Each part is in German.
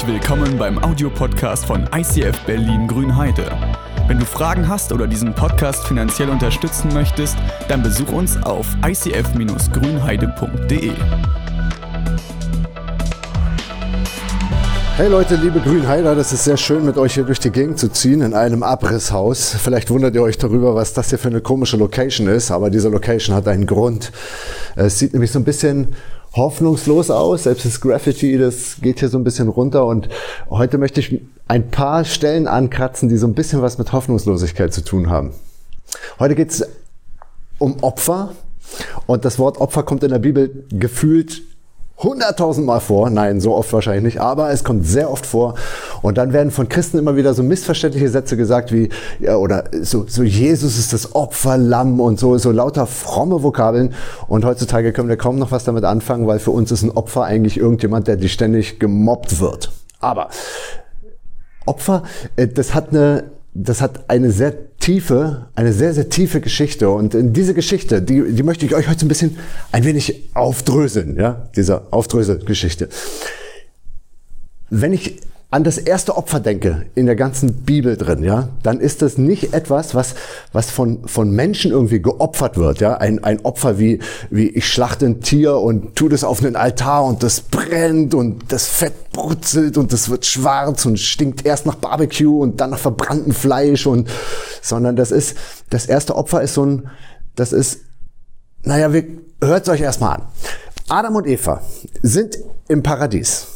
Herzlich willkommen beim Audiopodcast von ICF Berlin Grünheide. Wenn du Fragen hast oder diesen Podcast finanziell unterstützen möchtest, dann besuch uns auf icf-grünheide.de. Hey Leute, liebe Grünheider, das ist sehr schön, mit euch hier durch die Gegend zu ziehen in einem Abrisshaus. Vielleicht wundert ihr euch darüber, was das hier für eine komische Location ist, aber diese Location hat einen Grund. Es sieht nämlich so ein bisschen hoffnungslos aus. Selbst das Graffiti, das geht hier so ein bisschen runter. Und heute möchte ich ein paar Stellen ankratzen, die so ein bisschen was mit Hoffnungslosigkeit zu tun haben. Heute geht es um Opfer. Und das Wort Opfer kommt in der Bibel gefühlt hunderttausend Mal vor. Nein, so oft wahrscheinlich nicht, aber es kommt sehr oft vor. Und dann werden von Christen immer wieder so missverständliche Sätze gesagt wie, ja, oder so, so Jesus ist das Opferlamm und so, so lauter fromme Vokabeln. Und heutzutage können wir kaum noch was damit anfangen, weil für uns ist ein Opfer eigentlich irgendjemand, der die ständig gemobbt wird. Aber Opfer, äh, das hat eine, das hat eine sehr tiefe, eine sehr, sehr tiefe Geschichte. Und in diese Geschichte, die, die möchte ich euch heute ein bisschen ein wenig aufdröseln, ja, dieser Aufdröselgeschichte. Wenn ich an das erste Opfer denke in der ganzen Bibel drin, ja, dann ist das nicht etwas, was, was von, von Menschen irgendwie geopfert wird, ja. Ein, ein Opfer wie, wie ich schlachte ein Tier und tu das auf einen Altar und das brennt und das Fett brutzelt und das wird schwarz und stinkt erst nach Barbecue und dann nach verbranntem Fleisch und, sondern das ist, das erste Opfer ist so ein, das ist, naja, wir, hört es euch erstmal an. Adam und Eva sind im Paradies.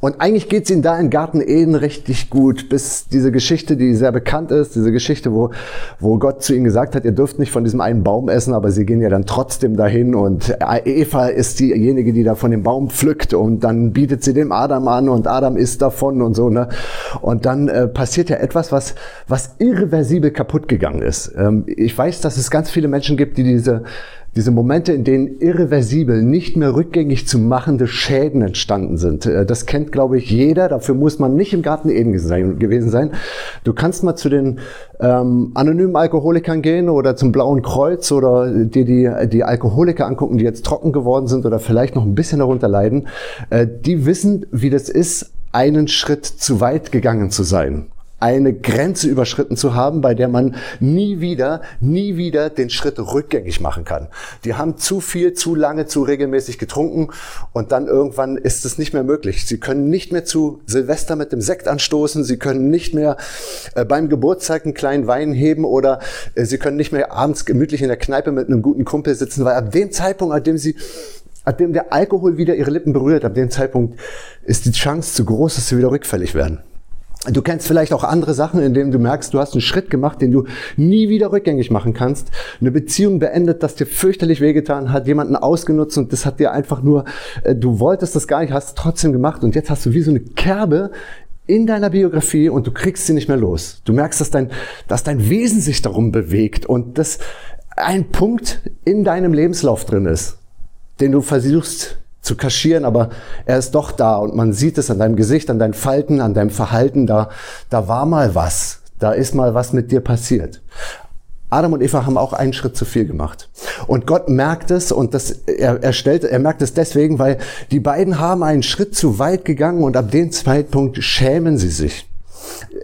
Und eigentlich geht's ihnen da in Garten Eden richtig gut, bis diese Geschichte, die sehr bekannt ist, diese Geschichte, wo, wo Gott zu ihnen gesagt hat, ihr dürft nicht von diesem einen Baum essen, aber sie gehen ja dann trotzdem dahin und Eva ist diejenige, die da von dem Baum pflückt und dann bietet sie dem Adam an und Adam isst davon und so, ne? Und dann äh, passiert ja etwas, was, was irreversibel kaputt gegangen ist. Ähm, ich weiß, dass es ganz viele Menschen gibt, die diese, diese Momente, in denen irreversibel, nicht mehr rückgängig zu machende Schäden entstanden sind. Äh, das kennt, glaube ich, jeder. Dafür muss man nicht im Garten Eden gewesen sein. Du kannst mal zu den ähm, anonymen Alkoholikern gehen oder zum Blauen Kreuz oder dir die, die Alkoholiker angucken, die jetzt trocken geworden sind oder vielleicht noch ein bisschen darunter leiden. Äh, die wissen, wie das ist, einen Schritt zu weit gegangen zu sein eine Grenze überschritten zu haben, bei der man nie wieder, nie wieder den Schritt rückgängig machen kann. Die haben zu viel, zu lange, zu regelmäßig getrunken und dann irgendwann ist es nicht mehr möglich. Sie können nicht mehr zu Silvester mit dem Sekt anstoßen, sie können nicht mehr äh, beim Geburtstag einen kleinen Wein heben oder äh, sie können nicht mehr abends gemütlich in der Kneipe mit einem guten Kumpel sitzen, weil ab dem Zeitpunkt, an dem sie ab dem der Alkohol wieder ihre Lippen berührt, ab dem Zeitpunkt ist die Chance zu groß, dass sie wieder rückfällig werden. Du kennst vielleicht auch andere Sachen, in denen du merkst, du hast einen Schritt gemacht, den du nie wieder rückgängig machen kannst. Eine Beziehung beendet, das dir fürchterlich wehgetan hat, jemanden ausgenutzt und das hat dir einfach nur, äh, du wolltest das gar nicht, hast es trotzdem gemacht und jetzt hast du wie so eine Kerbe in deiner Biografie und du kriegst sie nicht mehr los. Du merkst, dass dein, dass dein Wesen sich darum bewegt und dass ein Punkt in deinem Lebenslauf drin ist, den du versuchst zu kaschieren, aber er ist doch da und man sieht es an deinem Gesicht, an deinen Falten, an deinem Verhalten, da, da war mal was, da ist mal was mit dir passiert. Adam und Eva haben auch einen Schritt zu viel gemacht. Und Gott merkt es und das, er, er, stellt, er merkt es deswegen, weil die beiden haben einen Schritt zu weit gegangen und ab dem Zeitpunkt schämen sie sich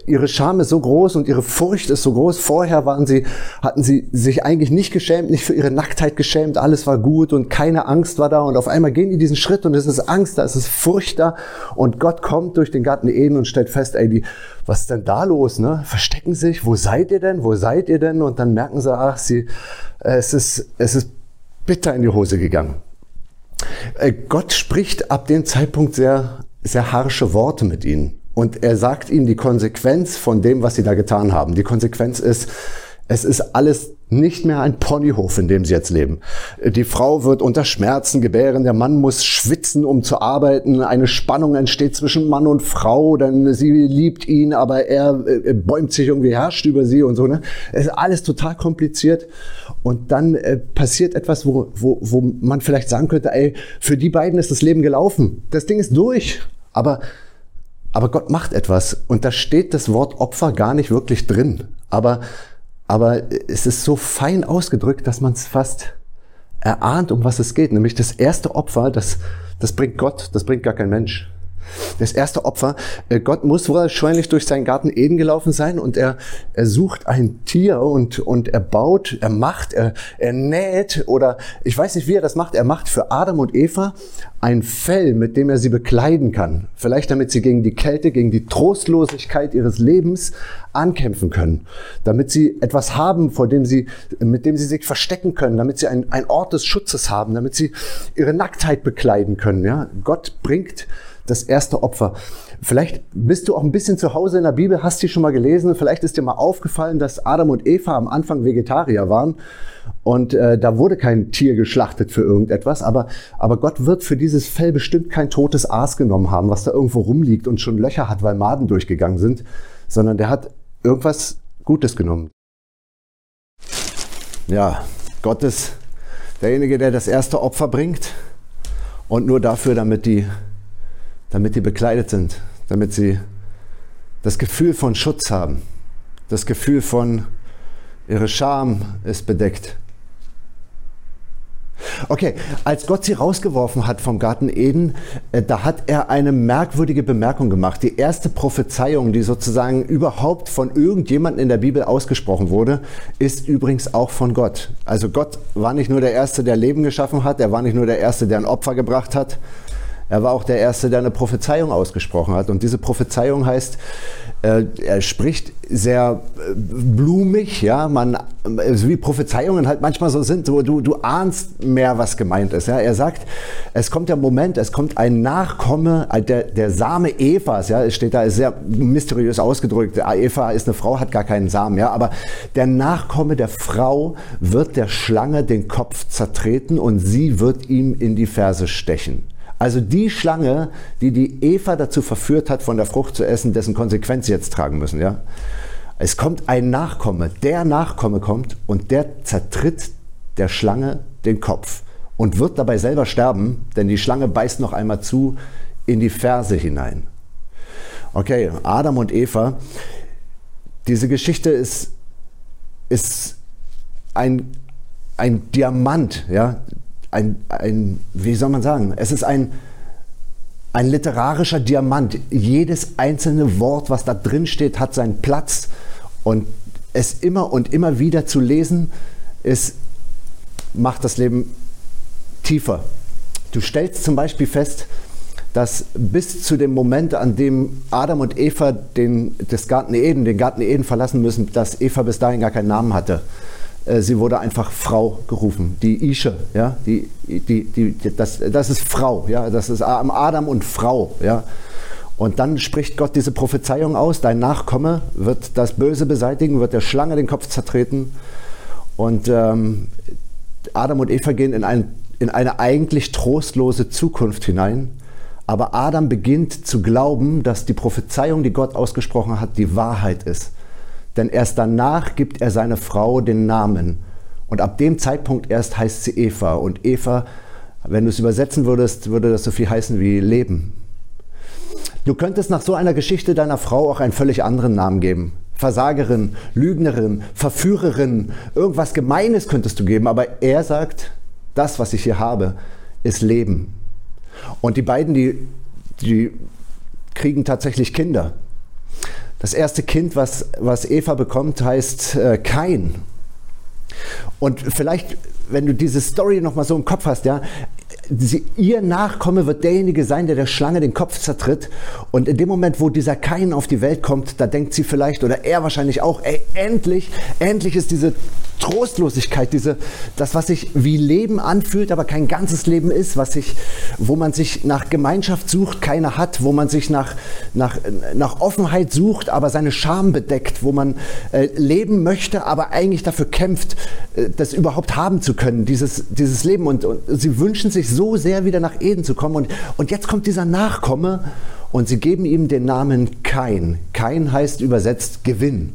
ihre Scham ist so groß und ihre Furcht ist so groß. Vorher waren sie, hatten sie sich eigentlich nicht geschämt, nicht für ihre Nacktheit geschämt. Alles war gut und keine Angst war da. Und auf einmal gehen die diesen Schritt und es ist Angst da, es ist Furcht da. Und Gott kommt durch den Garten Eden und stellt fest, ey, die, was ist denn da los, ne? Verstecken sich, wo seid ihr denn, wo seid ihr denn? Und dann merken sie, ach, sie, es ist, es ist bitter in die Hose gegangen. Äh, Gott spricht ab dem Zeitpunkt sehr, sehr harsche Worte mit ihnen. Und er sagt ihnen die Konsequenz von dem, was sie da getan haben. Die Konsequenz ist, es ist alles nicht mehr ein Ponyhof, in dem sie jetzt leben. Die Frau wird unter Schmerzen gebären, der Mann muss schwitzen, um zu arbeiten. Eine Spannung entsteht zwischen Mann und Frau, denn sie liebt ihn, aber er, er bäumt sich irgendwie, herrscht über sie und so. Ne? Es ist alles total kompliziert. Und dann äh, passiert etwas, wo, wo, wo man vielleicht sagen könnte, ey, für die beiden ist das Leben gelaufen. Das Ding ist durch. Aber aber Gott macht etwas und da steht das Wort Opfer gar nicht wirklich drin. Aber, aber es ist so fein ausgedrückt, dass man es fast erahnt, um was es geht. Nämlich das erste Opfer, das, das bringt Gott, das bringt gar kein Mensch. Das erste Opfer. Äh, Gott muss wahrscheinlich durch seinen Garten Eden gelaufen sein und er, er sucht ein Tier und, und er baut, er macht, er, er näht oder ich weiß nicht, wie er das macht. Er macht für Adam und Eva ein Fell, mit dem er sie bekleiden kann. Vielleicht damit sie gegen die Kälte, gegen die Trostlosigkeit ihres Lebens ankämpfen können. Damit sie etwas haben, vor dem sie, mit dem sie sich verstecken können. Damit sie ein, ein Ort des Schutzes haben. Damit sie ihre Nacktheit bekleiden können. Ja? Gott bringt das erste Opfer. Vielleicht bist du auch ein bisschen zu Hause in der Bibel, hast die schon mal gelesen. Vielleicht ist dir mal aufgefallen, dass Adam und Eva am Anfang Vegetarier waren. Und äh, da wurde kein Tier geschlachtet für irgendetwas. Aber, aber Gott wird für dieses Fell bestimmt kein totes Aas genommen haben, was da irgendwo rumliegt und schon Löcher hat, weil Maden durchgegangen sind. Sondern der hat irgendwas Gutes genommen. Ja, Gott ist derjenige, der das erste Opfer bringt. Und nur dafür, damit die damit die bekleidet sind, damit sie das Gefühl von Schutz haben, das Gefühl von ihre Scham ist bedeckt. Okay, als Gott sie rausgeworfen hat vom Garten Eden, äh, da hat er eine merkwürdige Bemerkung gemacht. Die erste Prophezeiung, die sozusagen überhaupt von irgendjemandem in der Bibel ausgesprochen wurde, ist übrigens auch von Gott. Also Gott war nicht nur der Erste, der Leben geschaffen hat, er war nicht nur der Erste, der ein Opfer gebracht hat, er war auch der Erste, der eine Prophezeiung ausgesprochen hat. Und diese Prophezeiung heißt, äh, er spricht sehr äh, blumig, ja, man, also wie Prophezeiungen halt manchmal so sind, so, du, du ahnst mehr, was gemeint ist. Ja. Er sagt, es kommt der Moment, es kommt ein Nachkomme, äh, der, der Same Evas, ja, es steht da, ist sehr mysteriös ausgedrückt. Eva ist eine Frau, hat gar keinen Samen, ja, aber der Nachkomme der Frau wird der Schlange den Kopf zertreten und sie wird ihm in die Ferse stechen. Also die Schlange, die die Eva dazu verführt hat, von der Frucht zu essen, dessen Konsequenz sie jetzt tragen müssen. Ja? Es kommt ein Nachkomme, der Nachkomme kommt und der zertritt der Schlange den Kopf und wird dabei selber sterben, denn die Schlange beißt noch einmal zu in die Ferse hinein. Okay, Adam und Eva, diese Geschichte ist, ist ein, ein Diamant, ja, ein, ein, wie soll man sagen, es ist ein, ein literarischer Diamant. Jedes einzelne Wort, was da drin steht, hat seinen Platz. Und es immer und immer wieder zu lesen, ist, macht das Leben tiefer. Du stellst zum Beispiel fest, dass bis zu dem Moment, an dem Adam und Eva den, das Garten Eden, den Garten Eden verlassen müssen, dass Eva bis dahin gar keinen Namen hatte. Äh, sie wurde einfach Frau gerufen, die Ische, ja, die, die, die, das, das ist Frau, ja, das ist Adam und Frau, ja. Und dann spricht Gott diese Prophezeiung aus, dein Nachkomme wird das Böse beseitigen, wird der Schlange den Kopf zertreten. Und ähm, Adam und Eva gehen in, ein, in eine eigentlich trostlose Zukunft hinein. Aber Adam beginnt zu glauben, dass die Prophezeiung, die Gott ausgesprochen hat, die Wahrheit ist denn erst danach gibt er seiner Frau den Namen. Und ab dem Zeitpunkt erst heißt sie Eva. Und Eva, wenn du es übersetzen würdest, würde das so viel heißen wie Leben. Du könntest nach so einer Geschichte deiner Frau auch einen völlig anderen Namen geben. Versagerin, Lügnerin, Verführerin, irgendwas Gemeines könntest du geben, aber er sagt, das, was ich hier habe, ist Leben. Und die beiden, die, die kriegen tatsächlich Kinder. Das erste Kind, was, was Eva bekommt, heißt äh, Kain. Und vielleicht, wenn du diese Story noch mal so im Kopf hast, ja, sie, ihr Nachkomme wird derjenige sein, der der Schlange den Kopf zertritt. Und in dem Moment, wo dieser Kain auf die Welt kommt, da denkt sie vielleicht, oder er wahrscheinlich auch, ey, endlich, endlich ist diese Trostlosigkeit, diese, das, was sich wie Leben anfühlt, aber kein ganzes Leben ist, was sich, wo man sich nach Gemeinschaft sucht, keine hat, wo man sich nach, nach, nach Offenheit sucht, aber seine Scham bedeckt, wo man äh, leben möchte, aber eigentlich dafür kämpft, äh, das überhaupt haben zu können, dieses, dieses Leben. Und, und sie wünschen sich so sehr wieder nach Eden zu kommen. Und, und jetzt kommt dieser Nachkomme und sie geben ihm den Namen Kain. Kain heißt übersetzt Gewinn.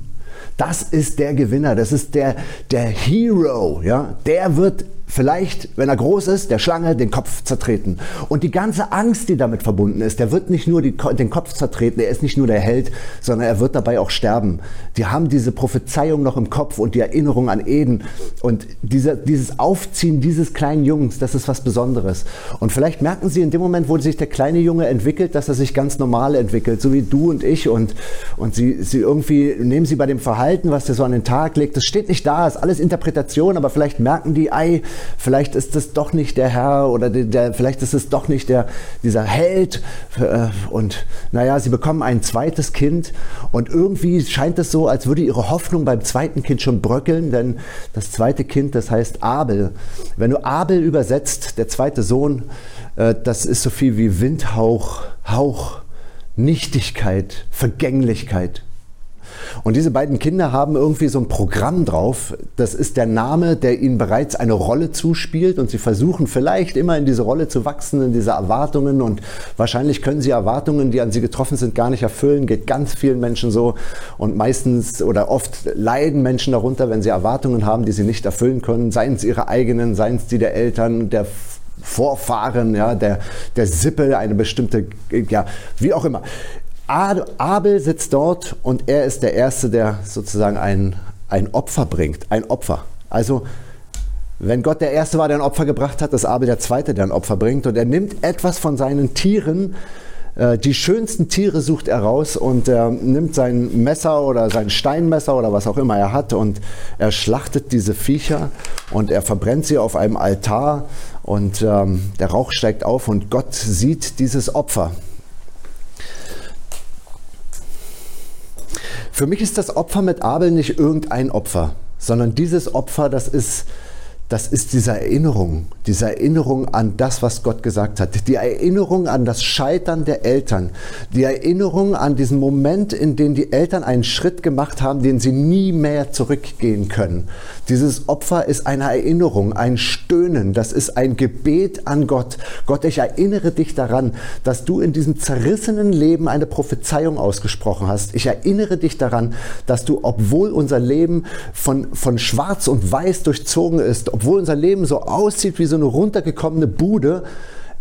Das ist der Gewinner, das ist der, der Hero, ja. Der wird vielleicht, wenn er groß ist, der Schlange den Kopf zertreten. Und die ganze Angst, die damit verbunden ist, der wird nicht nur die, den Kopf zertreten, er ist nicht nur der Held, sondern er wird dabei auch sterben. Die haben diese Prophezeiung noch im Kopf und die Erinnerung an Eden. Und dieser, dieses Aufziehen dieses kleinen Jungs, das ist was Besonderes. Und vielleicht merken Sie in dem Moment, wo sich der kleine Junge entwickelt, dass er sich ganz normal entwickelt, so wie du und ich. Und, und Sie, Sie irgendwie nehmen Sie bei dem Verhalten, was der so an den Tag legt, das steht nicht da, ist alles Interpretation, aber vielleicht merken die, ei, vielleicht ist es doch nicht der Herr oder der, der, vielleicht ist es doch nicht der, dieser Held. Äh, und naja, sie bekommen ein zweites Kind und irgendwie scheint es so, als würde ihre Hoffnung beim zweiten Kind schon bröckeln, denn das zweite Kind, das heißt Abel. Wenn du Abel übersetzt, der zweite Sohn, äh, das ist so viel wie Windhauch, Hauch, Nichtigkeit, Vergänglichkeit. Und diese beiden Kinder haben irgendwie so ein Programm drauf. Das ist der Name, der ihnen bereits eine Rolle zuspielt und sie versuchen vielleicht immer in diese Rolle zu wachsen, in diese Erwartungen und wahrscheinlich können sie Erwartungen, die an sie getroffen sind, gar nicht erfüllen. Geht ganz vielen Menschen so und meistens oder oft leiden Menschen darunter, wenn sie Erwartungen haben, die sie nicht erfüllen können, seien es ihre eigenen, seien es die der Eltern, der Vorfahren, ja, der, der Sippe, eine bestimmte, ja, wie auch immer. Abel sitzt dort und er ist der Erste, der sozusagen ein, ein Opfer bringt. Ein Opfer. Also, wenn Gott der Erste war, der ein Opfer gebracht hat, ist Abel der Zweite, der ein Opfer bringt. Und er nimmt etwas von seinen Tieren, äh, die schönsten Tiere sucht er raus und er nimmt sein Messer oder sein Steinmesser oder was auch immer er hat und er schlachtet diese Viecher und er verbrennt sie auf einem Altar und ähm, der Rauch steigt auf und Gott sieht dieses Opfer. Für mich ist das Opfer mit Abel nicht irgendein Opfer, sondern dieses Opfer, das ist das ist diese Erinnerung, diese Erinnerung an das, was Gott gesagt hat, die Erinnerung an das Scheitern der Eltern, die Erinnerung an diesen Moment, in dem die Eltern einen Schritt gemacht haben, den sie nie mehr zurückgehen können. Dieses Opfer ist eine Erinnerung, ein Stöhnen, das ist ein Gebet an Gott. Gott, ich erinnere dich daran, dass du in diesem zerrissenen Leben eine Prophezeiung ausgesprochen hast. Ich erinnere dich daran, dass du, obwohl unser Leben von, von Schwarz und Weiß durchzogen ist, obwohl unser Leben so aussieht wie so eine runtergekommene Bude,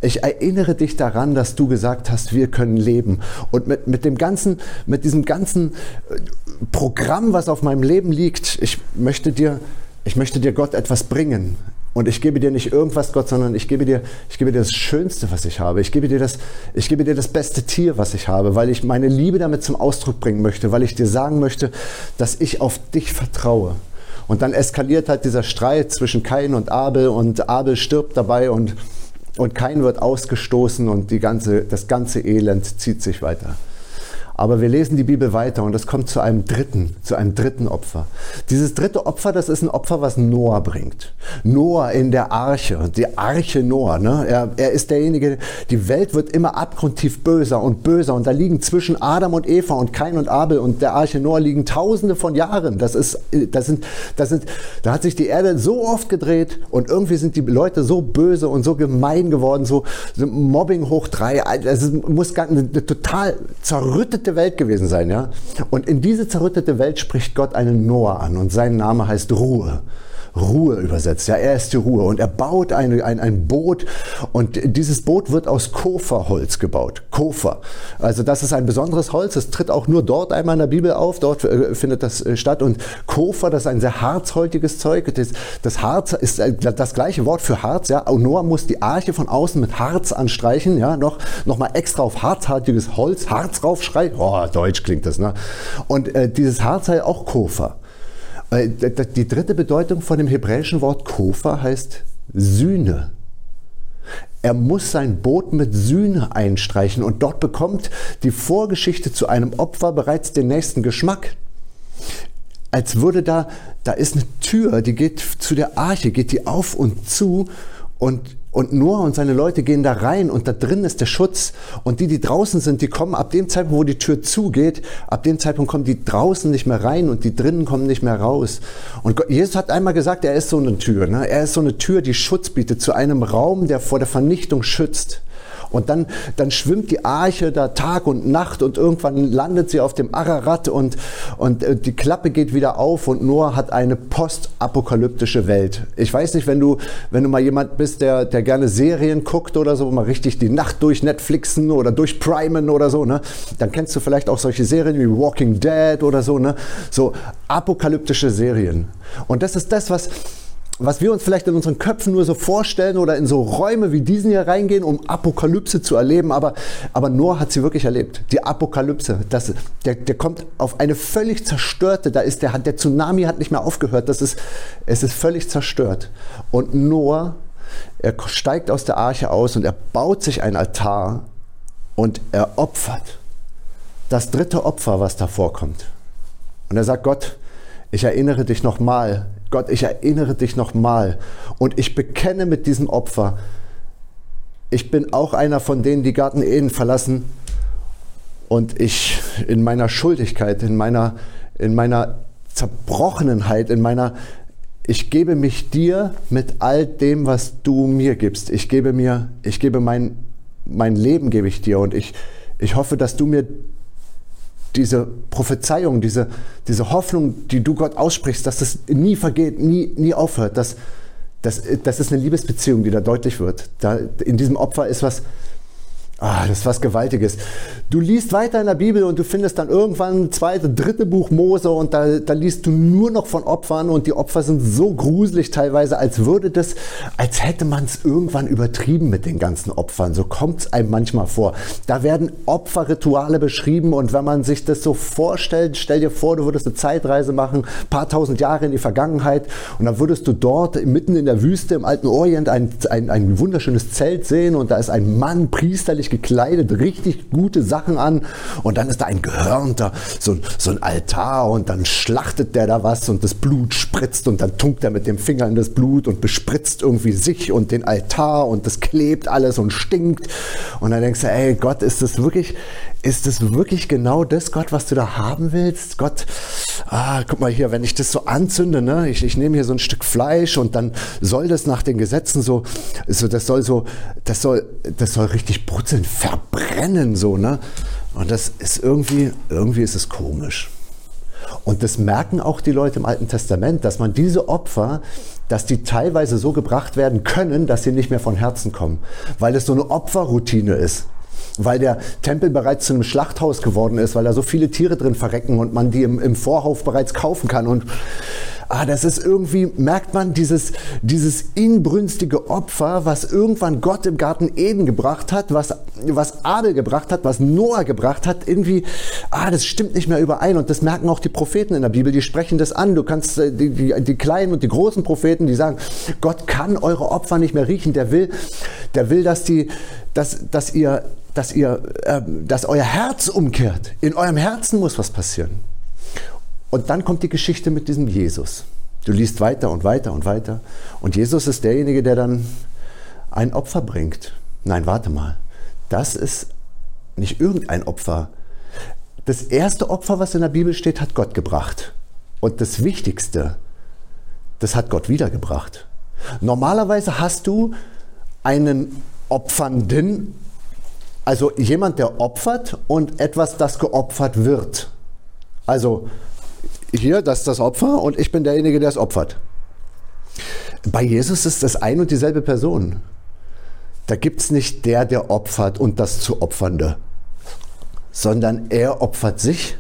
ich erinnere dich daran, dass du gesagt hast, wir können leben. Und mit, mit dem ganzen, mit diesem ganzen äh, Programm, was auf meinem Leben liegt, ich möchte dir, ich möchte dir Gott etwas bringen. Und ich gebe dir nicht irgendwas, Gott, sondern ich gebe dir, ich gebe dir das Schönste, was ich habe. Ich gebe dir das, ich gebe dir das beste Tier, was ich habe, weil ich meine Liebe damit zum Ausdruck bringen möchte, weil ich dir sagen möchte, dass ich auf dich vertraue. Und dann eskaliert halt dieser Streit zwischen Kain und Abel und Abel stirbt dabei und, und Kain wird ausgestoßen und die ganze, das ganze Elend zieht sich weiter. Aber wir lesen die Bibel weiter und es kommt zu einem dritten, zu einem dritten Opfer. Dieses dritte Opfer, das ist ein Opfer, was Noah bringt. Noah in der Arche, die Arche Noah. Ne? Er, er ist derjenige, die Welt wird immer abgrundtief böser und böser und da liegen zwischen Adam und Eva und Kain und Abel und der Arche Noah liegen Tausende von Jahren. Das ist, das sind, das sind, da hat sich die Erde so oft gedreht und irgendwie sind die Leute so böse und so gemein geworden, so, so Mobbing hoch drei. Es muss eine, eine total zerrüttete zerrüttete Welt gewesen sein, ja. Und in diese zerrüttete Welt spricht Gott einen Noah an und sein Name heißt Ruhe. Ruhe übersetzt. Ja, er ist die Ruhe. Und er baut eine, ein, ein Boot und dieses Boot wird aus Koferholz gebaut. Kofer. Also das ist ein besonderes Holz. Es tritt auch nur dort einmal in der Bibel auf. Dort äh, findet das äh, statt. Und Kofer, das ist ein sehr harzhaltiges Zeug. Das, das Harz ist äh, das gleiche Wort für Harz. Ja, und Noah muss die Arche von außen mit Harz anstreichen. Ja, noch, noch mal extra auf harzhaltiges Holz, Harz raufschreien. Oh, Deutsch klingt das, ne? Und äh, dieses Harz heißt auch Kofer. Die dritte Bedeutung von dem hebräischen Wort Kofa heißt Sühne. Er muss sein Boot mit Sühne einstreichen und dort bekommt die Vorgeschichte zu einem Opfer bereits den nächsten Geschmack. Als würde da, da ist eine Tür, die geht zu der Arche, geht die auf und zu und und Noah und seine Leute gehen da rein und da drin ist der Schutz. Und die, die draußen sind, die kommen ab dem Zeitpunkt, wo die Tür zugeht, ab dem Zeitpunkt kommen die draußen nicht mehr rein und die drinnen kommen nicht mehr raus. Und Jesus hat einmal gesagt, er ist so eine Tür. Ne? Er ist so eine Tür, die Schutz bietet zu einem Raum, der vor der Vernichtung schützt. Und dann, dann schwimmt die Arche da Tag und Nacht und irgendwann landet sie auf dem Ararat und, und äh, die Klappe geht wieder auf und Noah hat eine postapokalyptische Welt. Ich weiß nicht, wenn du, wenn du mal jemand bist, der, der gerne Serien guckt oder so, mal richtig die Nacht durch Netflixen oder durch Primen oder so, ne? Dann kennst du vielleicht auch solche Serien wie Walking Dead oder so, ne? So apokalyptische Serien. Und das ist das, was, was wir uns vielleicht in unseren Köpfen nur so vorstellen oder in so Räume wie diesen hier reingehen, um Apokalypse zu erleben. Aber, aber Noah hat sie wirklich erlebt. Die Apokalypse, das, der, der kommt auf eine völlig zerstörte, da ist der, der Tsunami hat nicht mehr aufgehört. Das ist, es ist völlig zerstört. Und Noah, er steigt aus der Arche aus und er baut sich ein Altar und er opfert. Das dritte Opfer, was da vorkommt. Und er sagt, Gott, ich erinnere dich nochmal, Gott, ich erinnere dich nochmal und ich bekenne mit diesem Opfer, ich bin auch einer von denen, die Garten Eden verlassen und ich in meiner Schuldigkeit, in meiner, in meiner Zerbrochenheit, in meiner, ich gebe mich dir mit all dem, was du mir gibst. Ich gebe mir, ich gebe mein, mein Leben gebe ich dir und ich, ich hoffe, dass du mir diese Prophezeiung, diese, diese Hoffnung, die du Gott aussprichst, dass das nie vergeht, nie, nie aufhört, das, das, das ist eine Liebesbeziehung, die da deutlich wird. Da, in diesem Opfer ist was, Ah, das ist was Gewaltiges. Du liest weiter in der Bibel und du findest dann irgendwann ein zweites, dritte Buch Mose und da, da liest du nur noch von Opfern und die Opfer sind so gruselig teilweise, als würde das, als hätte man es irgendwann übertrieben mit den ganzen Opfern. So kommt es einem manchmal vor. Da werden Opferrituale beschrieben und wenn man sich das so vorstellt, stell dir vor, du würdest eine Zeitreise machen, paar tausend Jahre in die Vergangenheit und dann würdest du dort mitten in der Wüste im alten Orient ein, ein, ein wunderschönes Zelt sehen und da ist ein Mann priesterlich gekleidet, richtig gute Sachen an und dann ist da ein Gehörnter, so, so ein Altar und dann schlachtet der da was und das Blut spritzt und dann tunkt er mit dem Finger in das Blut und bespritzt irgendwie sich und den Altar und das klebt alles und stinkt. Und dann denkst du, ey Gott, ist das wirklich, ist das wirklich genau das, Gott, was du da haben willst? Gott, ah, guck mal hier, wenn ich das so anzünde, ne, ich, ich nehme hier so ein Stück Fleisch und dann soll das nach den Gesetzen so, so das soll so, das soll, das soll richtig brutzeln, verbrennen, so, ne? Und das ist irgendwie, irgendwie ist es komisch. Und das merken auch die Leute im Alten Testament, dass man diese Opfer, dass die teilweise so gebracht werden können, dass sie nicht mehr von Herzen kommen, weil es so eine Opferroutine ist weil der Tempel bereits zu einem Schlachthaus geworden ist, weil da so viele Tiere drin verrecken und man die im, im Vorhof bereits kaufen kann. Und ah, das ist irgendwie, merkt man, dieses, dieses inbrünstige Opfer, was irgendwann Gott im Garten Eden gebracht hat, was, was Abel gebracht hat, was Noah gebracht hat, irgendwie, ah, das stimmt nicht mehr überein. Und das merken auch die Propheten in der Bibel, die sprechen das an. Du kannst äh, die, die, die kleinen und die großen Propheten, die sagen, Gott kann eure Opfer nicht mehr riechen. Der will, der will, dass die, dass, dass ihr dass ihr, äh, dass euer Herz umkehrt. In eurem Herzen muss was passieren. Und dann kommt die Geschichte mit diesem Jesus. Du liest weiter und weiter und weiter. Und Jesus ist derjenige, der dann ein Opfer bringt. Nein, warte mal. Das ist nicht irgendein Opfer. Das erste Opfer, was in der Bibel steht, hat Gott gebracht. Und das Wichtigste, das hat Gott wiedergebracht. Normalerweise hast du einen Opfernden also jemand, der opfert und etwas, das geopfert wird. Also hier, das ist das Opfer und ich bin derjenige, der es opfert. Bei Jesus ist das ein und dieselbe Person. Da gibt es nicht der, der opfert und das zu Opfernde, sondern er opfert sich.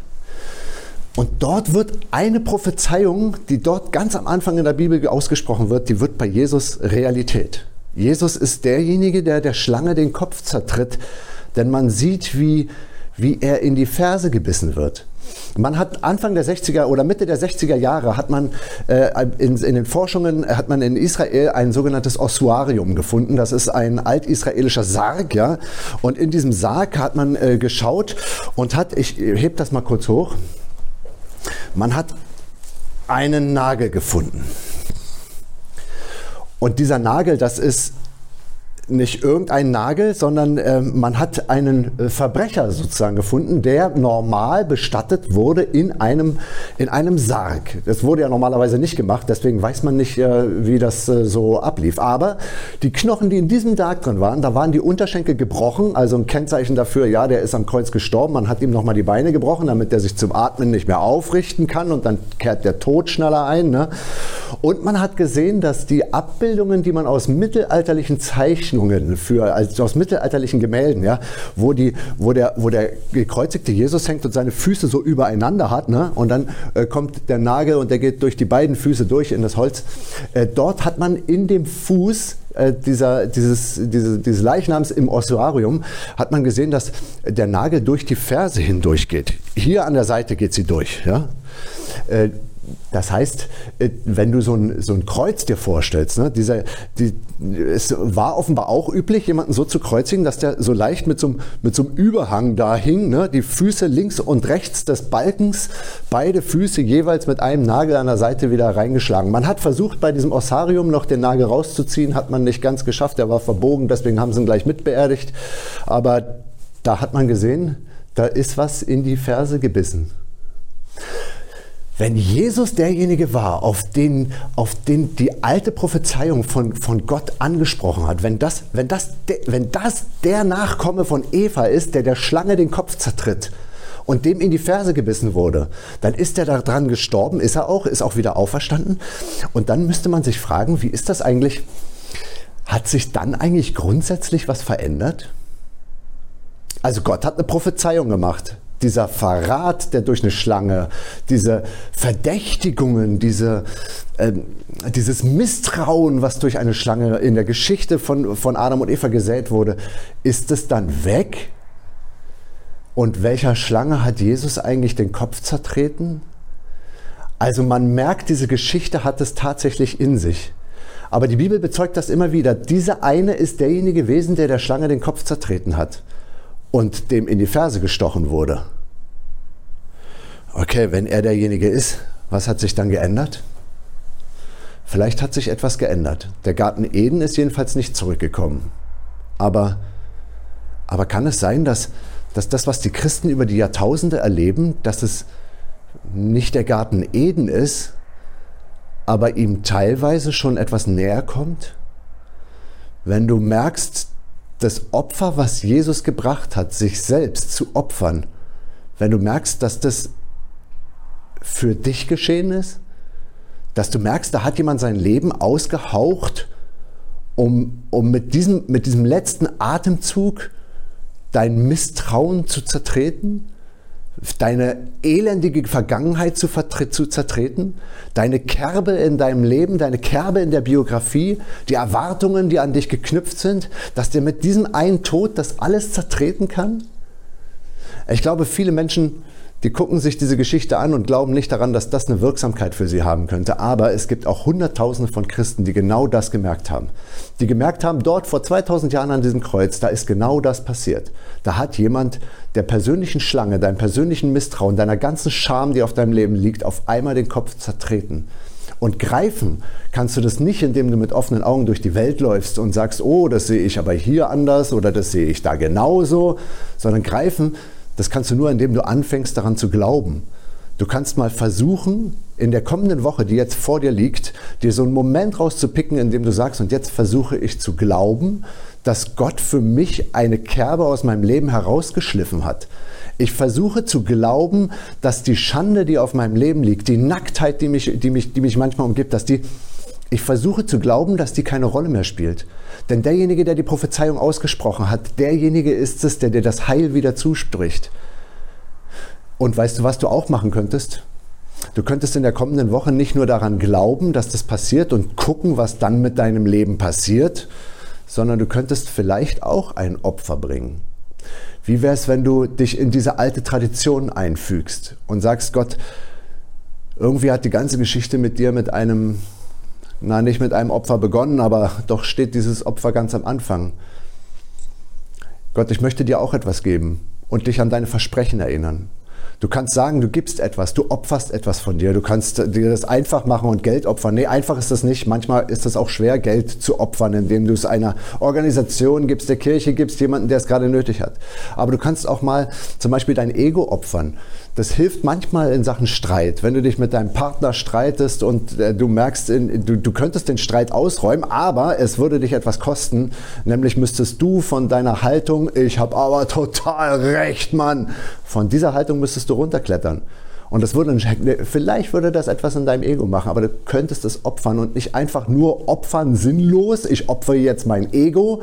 Und dort wird eine Prophezeiung, die dort ganz am Anfang in der Bibel ausgesprochen wird, die wird bei Jesus Realität. Jesus ist derjenige, der der Schlange den Kopf zertritt, denn man sieht, wie, wie er in die Ferse gebissen wird. Man hat Anfang der 60er oder Mitte der 60er Jahre hat man äh, in, in, den Forschungen hat man in Israel ein sogenanntes Ossuarium gefunden. Das ist ein altisraelischer Sarg, ja. Und in diesem Sarg hat man äh, geschaut und hat, ich heb das mal kurz hoch. Man hat einen Nagel gefunden. Und dieser Nagel, das ist nicht irgendein Nagel, sondern äh, man hat einen äh, Verbrecher sozusagen gefunden, der normal bestattet wurde in einem, in einem Sarg. Das wurde ja normalerweise nicht gemacht, deswegen weiß man nicht, äh, wie das äh, so ablief. Aber die Knochen, die in diesem Sarg drin waren, da waren die Unterschenkel gebrochen, also ein Kennzeichen dafür, ja, der ist am Kreuz gestorben. Man hat ihm nochmal die Beine gebrochen, damit der sich zum Atmen nicht mehr aufrichten kann und dann kehrt der Tod schneller ein. Ne? Und man hat gesehen, dass die Abbildungen, die man aus mittelalterlichen Zeichen Zeichnungen für, also aus mittelalterlichen Gemälden, ja, wo, die, wo, der, wo der gekreuzigte Jesus hängt und seine Füße so übereinander hat, ne, und dann äh, kommt der Nagel und der geht durch die beiden Füße durch in das Holz. Äh, dort hat man in dem Fuß äh, dieser, dieses, diese, dieses Leichnams im Ossuarium hat man gesehen, dass der Nagel durch die Ferse hindurch geht. Hier an der Seite geht sie durch. Ja? Das heißt, äh, wenn du so ein, so ein Kreuz dir vorstellst, ne, dieser, die, es war offenbar auch üblich, jemanden so zu kreuzigen, dass der so leicht mit so, einem, mit so einem Überhang da hing, ne, die Füße links und rechts des Balkens, beide Füße jeweils mit einem Nagel an der Seite wieder reingeschlagen. Man hat versucht, bei diesem Ossarium noch den Nagel rauszuziehen, hat man nicht ganz geschafft, der war verbogen, deswegen haben sie ihn gleich mitbeerdigt. Aber da hat man gesehen, da ist was in die Ferse gebissen. Wenn Jesus derjenige war, auf den, auf den die alte Prophezeiung von, von Gott angesprochen hat, wenn das, wenn, das, wenn das der Nachkomme von Eva ist, der der Schlange den Kopf zertritt und dem in die Ferse gebissen wurde, dann ist er daran gestorben, ist er auch, ist auch wieder auferstanden. Und dann müsste man sich fragen, wie ist das eigentlich? Hat sich dann eigentlich grundsätzlich was verändert? Also Gott hat eine Prophezeiung gemacht dieser Verrat, der durch eine Schlange, diese Verdächtigungen, diese, äh, dieses Misstrauen, was durch eine Schlange in der Geschichte von, von Adam und Eva gesät wurde, ist es dann weg? Und welcher Schlange hat Jesus eigentlich den Kopf zertreten? Also man merkt, diese Geschichte hat es tatsächlich in sich. Aber die Bibel bezeugt das immer wieder. Dieser eine ist derjenige gewesen, der der Schlange den Kopf zertreten hat und dem in die Ferse gestochen wurde. Okay, wenn er derjenige ist, was hat sich dann geändert? Vielleicht hat sich etwas geändert. Der Garten Eden ist jedenfalls nicht zurückgekommen. Aber, aber kann es sein, dass, dass das, was die Christen über die Jahrtausende erleben, dass es nicht der Garten Eden ist, aber ihm teilweise schon etwas näher kommt? Wenn du merkst, das Opfer, was Jesus gebracht hat, sich selbst zu opfern, wenn du merkst, dass das für dich geschehen ist, dass du merkst, da hat jemand sein Leben ausgehaucht, um, um mit, diesem, mit diesem letzten Atemzug dein Misstrauen zu zertreten, deine elendige Vergangenheit zu, zu zertreten, deine Kerbe in deinem Leben, deine Kerbe in der Biografie, die Erwartungen, die an dich geknüpft sind, dass dir mit diesem einen Tod das alles zertreten kann? Ich glaube, viele Menschen die gucken sich diese Geschichte an und glauben nicht daran, dass das eine Wirksamkeit für sie haben könnte. Aber es gibt auch Hunderttausende von Christen, die genau das gemerkt haben. Die gemerkt haben, dort vor 2000 Jahren an diesem Kreuz, da ist genau das passiert. Da hat jemand der persönlichen Schlange, deinem persönlichen Misstrauen, deiner ganzen Scham, die auf deinem Leben liegt, auf einmal den Kopf zertreten. Und greifen kannst du das nicht, indem du mit offenen Augen durch die Welt läufst und sagst, oh, das sehe ich aber hier anders oder das sehe ich da genauso, sondern greifen das kannst du nur, indem du anfängst daran zu glauben. Du kannst mal versuchen, in der kommenden Woche, die jetzt vor dir liegt, dir so einen Moment rauszupicken, in dem du sagst, und jetzt versuche ich zu glauben, dass Gott für mich eine Kerbe aus meinem Leben herausgeschliffen hat. Ich versuche zu glauben, dass die Schande, die auf meinem Leben liegt, die Nacktheit, die mich, die mich, die mich manchmal umgibt, dass die, ich versuche zu glauben, dass die keine Rolle mehr spielt. Denn derjenige, der die Prophezeiung ausgesprochen hat, derjenige ist es, der dir das Heil wieder zuspricht. Und weißt du, was du auch machen könntest? Du könntest in der kommenden Woche nicht nur daran glauben, dass das passiert und gucken, was dann mit deinem Leben passiert, sondern du könntest vielleicht auch ein Opfer bringen. Wie wäre es, wenn du dich in diese alte Tradition einfügst und sagst, Gott, irgendwie hat die ganze Geschichte mit dir mit einem na, nicht mit einem Opfer begonnen, aber doch steht dieses Opfer ganz am Anfang. Gott, ich möchte dir auch etwas geben und dich an deine Versprechen erinnern. Du kannst sagen, du gibst etwas, du opferst etwas von dir. Du kannst dir das einfach machen und Geld opfern. Nee, einfach ist das nicht. Manchmal ist es auch schwer, Geld zu opfern, indem du es einer Organisation gibst, der Kirche gibst, jemanden, der es gerade nötig hat. Aber du kannst auch mal zum Beispiel dein Ego opfern. Das hilft manchmal in Sachen Streit. Wenn du dich mit deinem Partner streitest und äh, du merkst, du, du könntest den Streit ausräumen, aber es würde dich etwas kosten. Nämlich müsstest du von deiner Haltung, ich habe aber total recht, Mann, von dieser Haltung müsstest du runterklettern. Und das würde, vielleicht würde das etwas in deinem Ego machen, aber du könntest es opfern und nicht einfach nur opfern, sinnlos, ich opfere jetzt mein Ego,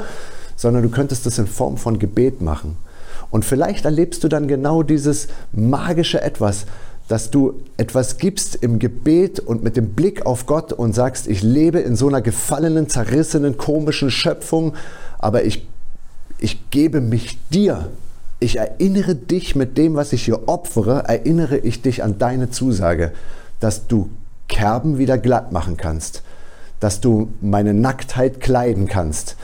sondern du könntest es in Form von Gebet machen. Und vielleicht erlebst du dann genau dieses magische Etwas, dass du etwas gibst im Gebet und mit dem Blick auf Gott und sagst, ich lebe in so einer gefallenen, zerrissenen, komischen Schöpfung, aber ich, ich gebe mich dir. Ich erinnere dich mit dem, was ich hier opfere, erinnere ich dich an deine Zusage, dass du Kerben wieder glatt machen kannst, dass du meine Nacktheit kleiden kannst,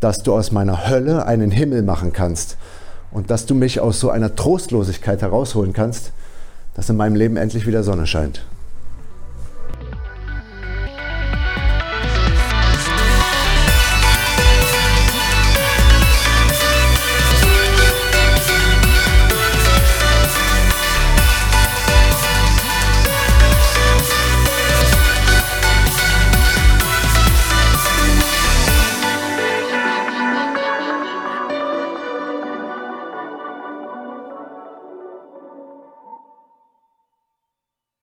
dass du aus meiner Hölle einen Himmel machen kannst und dass du mich aus so einer Trostlosigkeit herausholen kannst, dass in meinem Leben endlich wieder Sonne scheint.